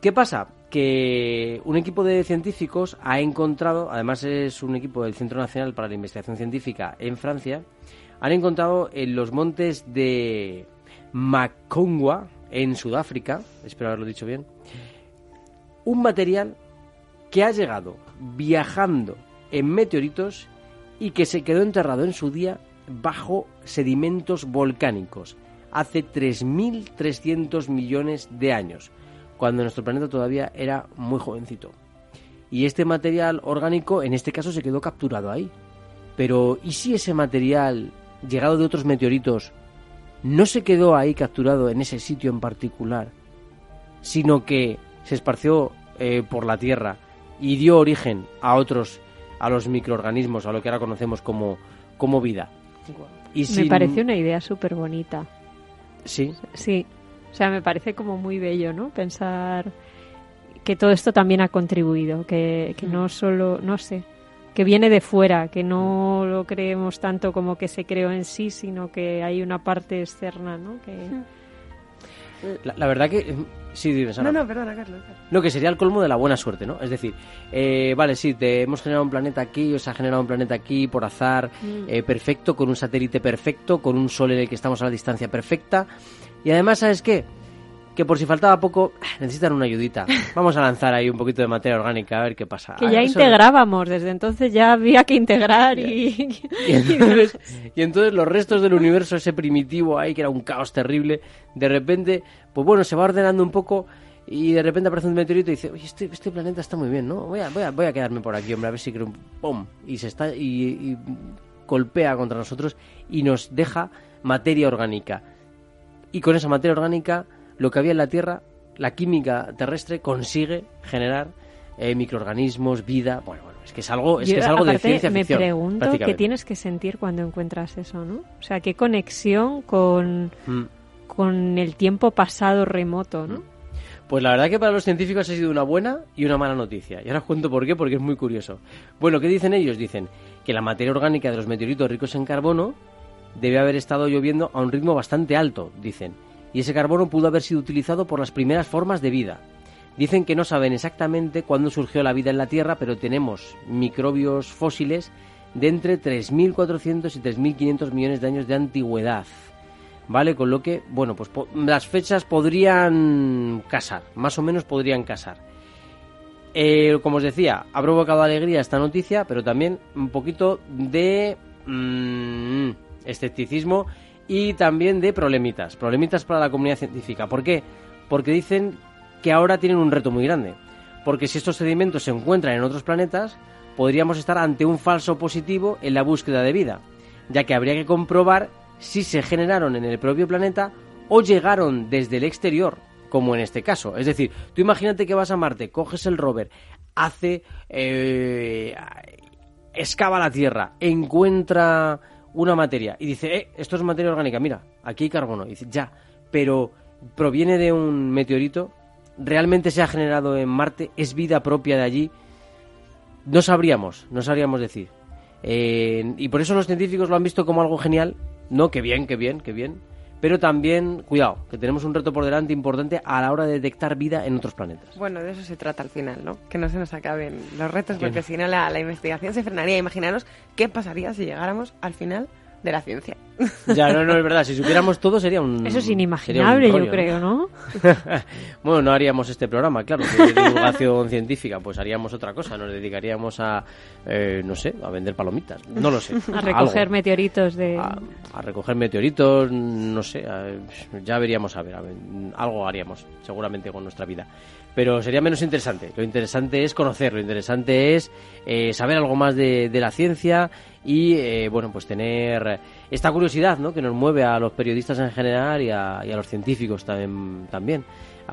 ¿Qué pasa? Que un equipo de científicos ha encontrado, además es un equipo del Centro Nacional para la Investigación Científica en Francia, han encontrado en los montes de Makongwa, en Sudáfrica, espero haberlo dicho bien, un material que ha llegado viajando en meteoritos y que se quedó enterrado en su día bajo sedimentos volcánicos hace 3.300 millones de años, cuando nuestro planeta todavía era muy jovencito. Y este material orgánico, en este caso, se quedó capturado ahí. Pero, ¿y si ese material, llegado de otros meteoritos, no se quedó ahí capturado en ese sitio en particular, sino que se esparció eh, por la Tierra y dio origen a otros, a los microorganismos, a lo que ahora conocemos como, como vida? Y Me parece una idea súper bonita. Sí, Sí, o sea, me parece como muy bello, ¿no? Pensar que todo esto también ha contribuido, que, que no solo, no sé, que viene de fuera, que no lo creemos tanto como que se creó en sí, sino que hay una parte externa, ¿no? Que... la, la verdad que... Sí, dime, Sara. No, no, perdona, Carlos. No, que sería el colmo de la buena suerte, ¿no? Es decir, eh, vale, sí, te hemos generado un planeta aquí, o se ha generado un planeta aquí por azar, eh, perfecto, con un satélite perfecto, con un sol en el que estamos a la distancia perfecta. Y además, ¿sabes qué? Que por si faltaba poco, ah, necesitan una ayudita. Vamos a lanzar ahí un poquito de materia orgánica a ver qué pasa. Que Ah, ya eso- integrábamos, desde entonces ya había que integrar y... Y entonces, y entonces los restos del universo, ese primitivo ahí, que era un caos terrible, de repente, pues bueno, se va ordenando un poco y de repente aparece un meteorito y dice, oye, este, este planeta está muy bien, ¿no? Voy a, voy, a, voy a quedarme por aquí, hombre, a ver si creo un ¡pum! Y se está y, y golpea contra nosotros y nos deja materia orgánica. Y con esa materia orgánica, lo que había en la Tierra, la química terrestre consigue generar eh, microorganismos, vida. Bueno, bueno, es que es algo, es Yo, que es algo de ciencia me ficción. pregunto qué tienes que sentir cuando encuentras eso, ¿no? O sea, qué conexión con, Mm. con el tiempo pasado remoto, ¿no? Pues la verdad que para los científicos ha sido una buena y una mala noticia. Y ahora os cuento por qué, porque es muy curioso. Bueno, ¿qué dicen ellos? Dicen que la materia orgánica de los meteoritos ricos en carbono debe haber estado lloviendo a un ritmo bastante alto, dicen. Y ese carbono pudo haber sido utilizado por las primeras formas de vida. Dicen que no saben exactamente cuándo surgió la vida en la Tierra, pero tenemos microbios fósiles de entre 3.400 y 3.500 millones de años de antigüedad. ¿Vale? Con lo que, bueno, pues las fechas podrían casar, más o menos podrían casar. Eh, como os decía, ha provocado alegría esta noticia, pero también un poquito de mm, escepticismo y también de problemitas, problemitas para la comunidad científica. ¿Por qué? Porque dicen que ahora tienen un reto muy grande. Porque si estos sedimentos se encuentran en otros planetas, podríamos estar ante un falso positivo en la búsqueda de vida, ya que habría que comprobar si se generaron en el propio planeta o llegaron desde el exterior, como en este caso. Es decir, tú imagínate que vas a Marte, coges el rover, hace... eh, excava la Tierra, encuentra una materia y dice, eh, esto es materia orgánica, mira, aquí hay carbono. Y dice, ya, pero proviene de un meteorito, realmente se ha generado en Marte, es vida propia de allí. No sabríamos, no sabríamos decir. Eh, y por eso los científicos lo han visto como algo genial. No, que bien, que bien, que bien. Pero también, cuidado, que tenemos un reto por delante importante a la hora de detectar vida en otros planetas. Bueno, de eso se trata al final, ¿no? Que no se nos acaben los retos, Que porque si no la, la investigación se frenaría. Imaginaros qué pasaría si llegáramos al final de la ciencia. Ya, no, no, es verdad. Si supiéramos todo sería un. Eso es inimaginable, yo creo, ¿no? bueno, no haríamos este programa, claro, de divulgación científica. Pues haríamos otra cosa. Nos dedicaríamos a, eh, no sé, a vender palomitas. No lo sé. a recoger meteoritos de. A, recoger meteoritos, no sé. ya veríamos a ver, a ver. Algo haríamos, seguramente, con nuestra vida pero sería menos interesante. Lo interesante es conocer, lo interesante es eh, saber algo más de, la ciencia y, eh, bueno, pues tener esta curiosidad, ¿no? Que nos mueve a los periodistas en general y a, y a los científicos también, también,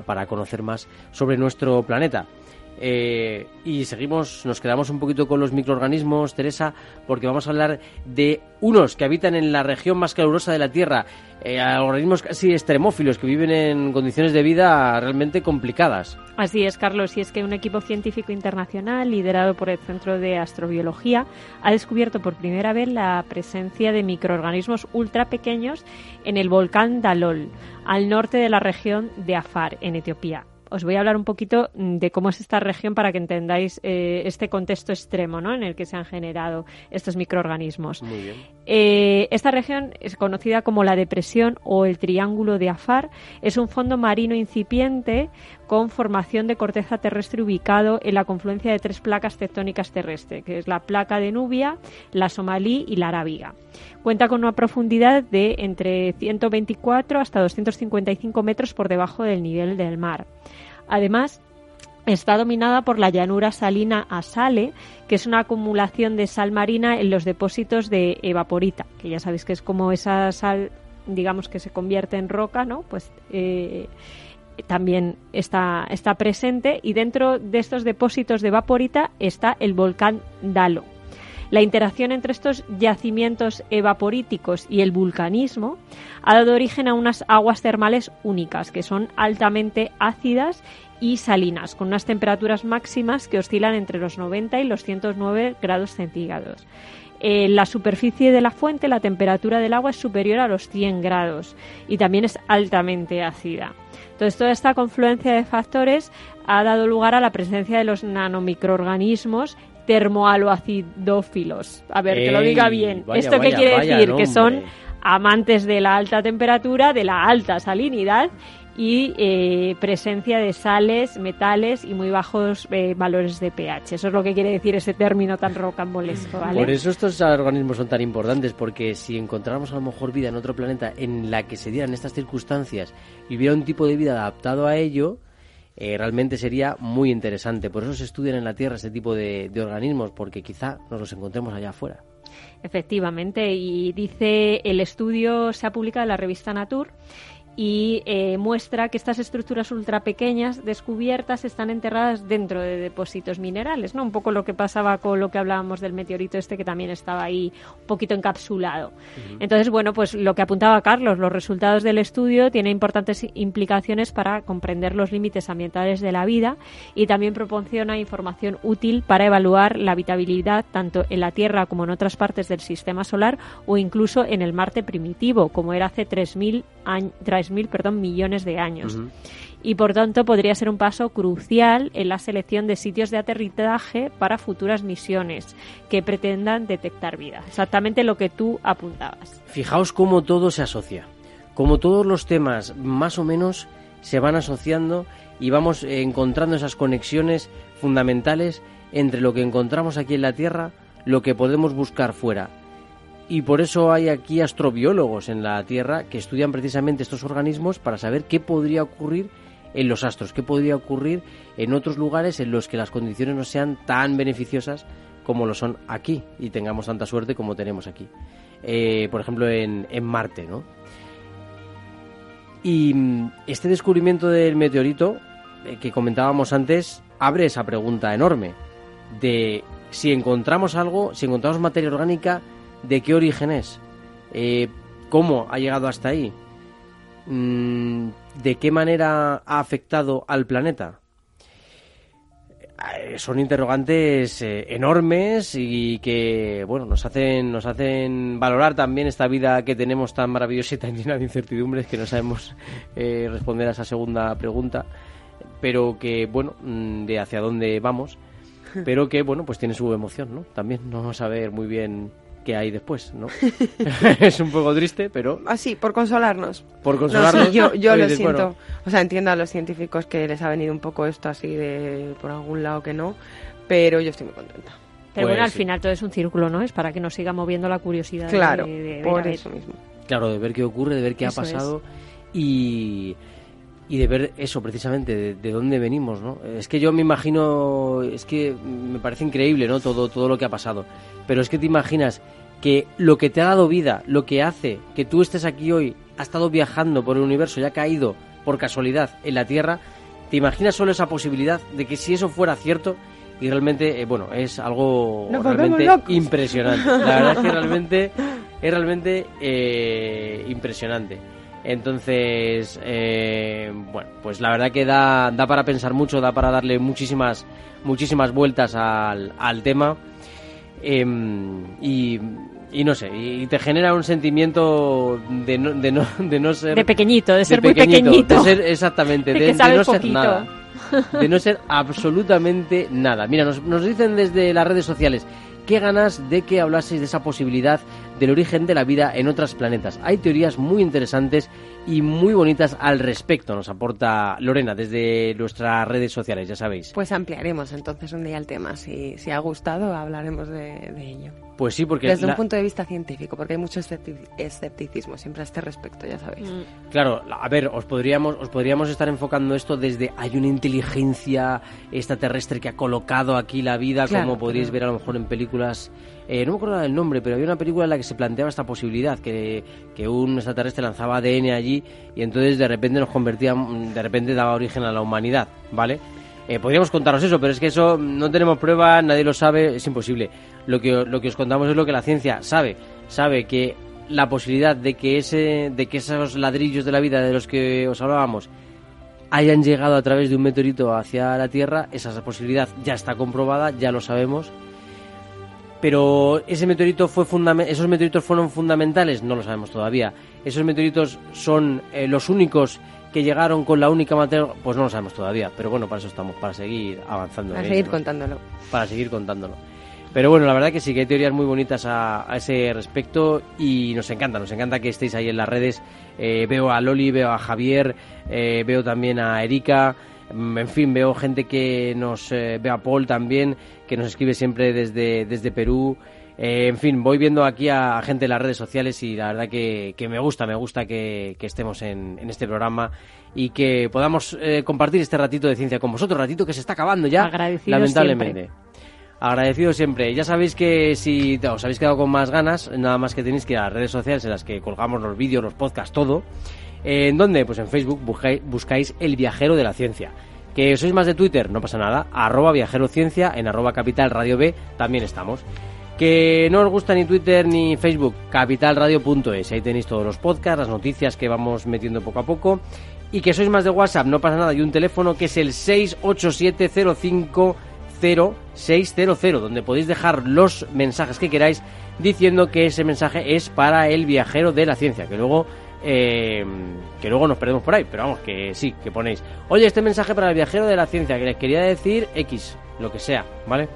para conocer más sobre nuestro planeta. Eh, y seguimos, nos quedamos un poquito con los microorganismos, Teresa, porque vamos a hablar de unos que habitan en la región más calurosa de la Tierra, eh, organismos casi extremófilos que viven en condiciones de vida realmente complicadas. Así es, Carlos, y es que un equipo científico internacional liderado por el Centro de Astrobiología ha descubierto por primera vez la presencia de microorganismos ultra pequeños en el volcán Dalol, al norte de la región de Afar, en Etiopía os voy a hablar un poquito mm, de cómo es esta región para que entendáis eh, este contexto extremo ¿no? en el que se han generado estos microorganismos. Eh, esta región es conocida como la depresión o el triángulo de Afar. Es un fondo marino incipiente con formación de corteza terrestre ubicado en la confluencia de tres placas tectónicas terrestres, que es la placa de Nubia, la Somalí y la Arábiga. Cuenta con una profundidad de entre 124 hasta 255 metros por debajo del nivel del mar. Además, está dominada por la llanura salina Asale, que es una acumulación de sal marina en los depósitos de evaporita, que ya sabéis que es como esa sal, digamos que se convierte en roca, ¿no? Pues eh, también está, está presente y dentro de estos depósitos de evaporita está el volcán Dalo. La interacción entre estos yacimientos evaporíticos y el vulcanismo ha dado origen a unas aguas termales únicas, que son altamente ácidas y salinas, con unas temperaturas máximas que oscilan entre los 90 y los 109 grados centígrados. En la superficie de la fuente la temperatura del agua es superior a los 100 grados y también es altamente ácida. Entonces, toda esta confluencia de factores ha dado lugar a la presencia de los nanomicroorganismos termoaloacidófilos. A ver, que lo diga bien. ¿Esto qué quiere decir? Que son amantes de la alta temperatura, de la alta salinidad y eh, presencia de sales, metales y muy bajos eh, valores de pH. Eso es lo que quiere decir ese término tan rocambolesco, ¿vale? Por eso estos organismos son tan importantes, porque si encontráramos a lo mejor vida en otro planeta en la que se dieran estas circunstancias y hubiera un tipo de vida adaptado a ello, eh, realmente sería muy interesante. Por eso se estudian en la Tierra este tipo de, de organismos, porque quizá nos los encontremos allá afuera. Efectivamente, y dice el estudio se ha publicado en la revista Nature y eh, muestra que estas estructuras ultra pequeñas descubiertas están enterradas dentro de depósitos minerales, ¿no? Un poco lo que pasaba con lo que hablábamos del meteorito este que también estaba ahí un poquito encapsulado. Entonces, bueno, pues lo que apuntaba Carlos, los resultados del estudio tienen importantes implicaciones para comprender los límites ambientales de la vida y también proporciona información útil para evaluar la habitabilidad tanto en la Tierra como en otras partes del sistema solar o incluso en el Marte primitivo, como era hace 3.000 años mil perdón, millones de años. Y por tanto podría ser un paso crucial en la selección de sitios de aterrizaje para futuras misiones que pretendan detectar vida. Exactamente lo que tú apuntabas. Fijaos cómo todo se asocia, como todos los temas más o menos se van asociando y vamos encontrando esas conexiones fundamentales entre lo que encontramos aquí en la Tierra, lo que podemos buscar fuera y por eso hay aquí astrobiólogos en la Tierra que estudian precisamente estos organismos para saber qué podría ocurrir en los astros, qué podría ocurrir en otros lugares en los que las condiciones no sean tan beneficiosas como lo son aquí y tengamos tanta suerte como tenemos aquí. Eh, por ejemplo, en, en Marte, ¿no? Y mm, este descubrimiento del meteorito eh, que comentábamos antes abre esa pregunta enorme de si encontramos algo, si encontramos materia orgánica, de qué origen es, eh, cómo ha llegado hasta ahí, mm, de qué manera ha afectado al planeta. Eh, son interrogantes eh, enormes y que bueno nos hacen nos hacen valorar también esta vida que tenemos tan maravillosa y tan llena de incertidumbres que no sabemos responder a esa segunda pregunta pero que bueno mm, de hacia dónde vamos pero que bueno pues tiene su emoción no también no saber muy bien ¿qué hay después? ¿no? es un poco triste, pero... Así, por consolarnos. Por consolarnos. yo yo lo siento. O sea, entiendo a los científicos que les ha venido un poco esto así de por algún lado que no, pero yo estoy muy contenta. Pero bueno, pues al final todo es un círculo, ¿no? Es para que nos siga moviendo la curiosidad. Claro, de, por eso mismo. Claro, de ver qué ocurre, de ver qué ha pasado y y de ver eso precisamente de, dónde venimos no es que yo me imagino es que me parece increíble no todo todo lo que ha pasado. Pero es que te imaginas que lo que te ha dado vida lo que hace que tú estés aquí hoy ha estado viajando por el universo y ha caído por casualidad en la Tierra te imaginas solo esa posibilidad de que si eso fuera cierto y realmente eh, bueno es algo realmente impresionante. La verdad es que realmente es realmente eh, impresionante entonces, eh, bueno, pues la verdad que da, da para pensar mucho, da para darle muchísimas, muchísimas vueltas al, al tema. Em, y, y, no sé, y te genera un sentimiento de no, de no, de no ser... De pequeñito, de ser muy pequeñito. De ser, exactamente, de, no ser nada. De no ser absolutamente nada. Mira, nos, nos dicen desde las redes sociales, qué ganas de que hablaseis de esa posibilidad del origen de la vida en otros planetas. Hay teorías muy interesantes y muy bonitas al respecto, nos aporta Lorena desde nuestras redes sociales, ya sabéis. Pues ampliaremos entonces un día el tema. Si, si ha gustado, hablaremos de, ello. Pues sí, porque... Desde un punto de vista científico, porque hay mucho escepticismo siempre a este respecto, ya sabéis. Mm. Claro, a ver, os podríamos, os podríamos estar enfocando esto desde hay una inteligencia extraterrestre que ha colocado aquí la vida, como podríais ver a lo mejor en películas eh, no me acuerdo del nombre, pero había una película en la que se planteaba esta posibilidad, que, que un extraterrestre lanzaba ADN allí y entonces de repente nos convertía, de repente daba origen a la humanidad, ¿vale? Eh, podríamos contaros eso, pero es que eso no tenemos pruebas, nadie lo sabe, es imposible. Lo que, lo que os contamos es lo que la ciencia sabe. Sabe que la posibilidad de que, ese, de que esos ladrillos de la vida de los que os hablábamos hayan llegado a través de un meteorito hacia la Tierra, esa posibilidad ya está comprobada, ya lo sabemos pero ese meteorito fue esos meteoritos fueron fundamentales, no lo sabemos todavía. Esos meteoritos son eh, los únicos que llegaron con la única materia, pues no lo sabemos todavía. Pero bueno, para eso estamos, para seguir avanzando. Para seguir contándolo. Para seguir contándolo. Pero bueno, la verdad que sí que hay teorías muy bonitas a, ese respecto y nos encanta, nos encanta que estéis ahí en las redes. Eh, veo a Loli, veo a Javier, eh, veo también a Erika. Mm, en fin, veo gente que nos eh, ve a Paul también, que nos escribe siempre desde, desde Perú. Eh, en fin, voy viendo aquí a, gente en las redes sociales y la verdad que, que me gusta, me gusta que, estemos en, en, este programa y que podamos eh, compartir este ratito de ciencia con vosotros, ratito que se está acabando ya, lamentablemente. Agradecido siempre. Ya sabéis que si os habéis quedado con más ganas, nada más que tenéis que ir a las redes sociales en las que colgamos los vídeos, los podcasts, todo. ¿En dónde? Pues en Facebook buscáis, El Viajero de la Ciencia. ¿Que sois más de Twitter? No pasa nada. Arroba Viajero Ciencia, en arroba Capital Radio B también estamos. Que no os gusta ni Twitter ni Facebook, capitalradio.es. Ahí tenéis todos los podcasts, las noticias que vamos metiendo poco a poco. Y que sois más de WhatsApp, no pasa nada. Y un teléfono que es el 687050600, donde podéis dejar los mensajes que queráis diciendo que ese mensaje es para el viajero de la ciencia. Que luego eh, que luego nos perdemos por ahí, pero vamos, que sí, que ponéis. Oye, este mensaje para el viajero de la ciencia, que les quería decir X, lo que sea, ¿vale?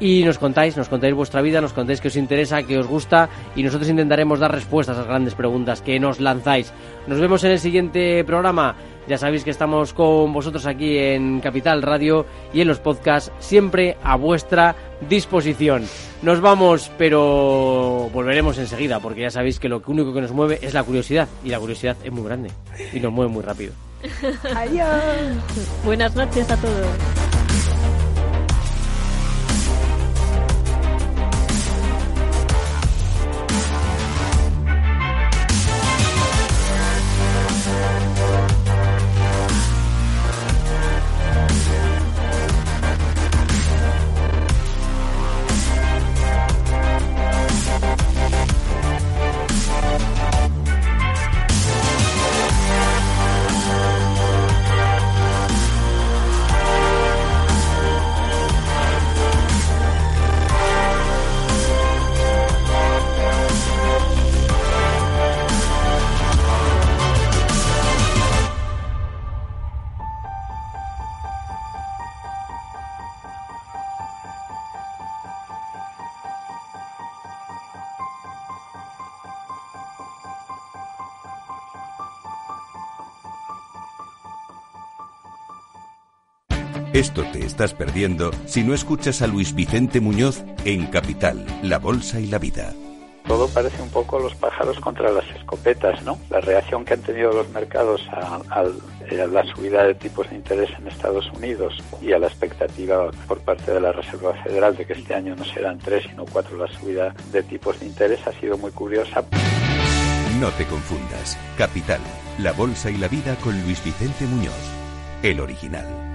Y nos contáis, nos contáis vuestra vida, nos contáis que os interesa, que os gusta, y nosotros intentaremos dar respuestas a las grandes preguntas que nos lanzáis. Nos vemos en el siguiente programa. Ya sabéis que estamos con vosotros aquí en Capital Radio y en los podcasts, siempre a vuestra disposición. Nos vamos, pero volveremos enseguida, porque ya sabéis que lo único que nos mueve es la curiosidad, y la curiosidad es muy grande y nos mueve muy rápido. Adiós. Buenas noches a todos. Te estás perdiendo si no escuchas a Luis Vicente Muñoz en Capital, La Bolsa y la Vida todo parece un poco los pájaros contra las escopetas, ¿no? La reacción que han tenido los mercados a, la subida de tipos de interés en Estados Unidos y a la expectativa por parte de la Reserva Federal de que este año no serán tres sino cuatro la subida de tipos de interés ha sido muy curiosa. No te confundas. Capital, la bolsa y la vida con Luis Vicente Muñoz, el original.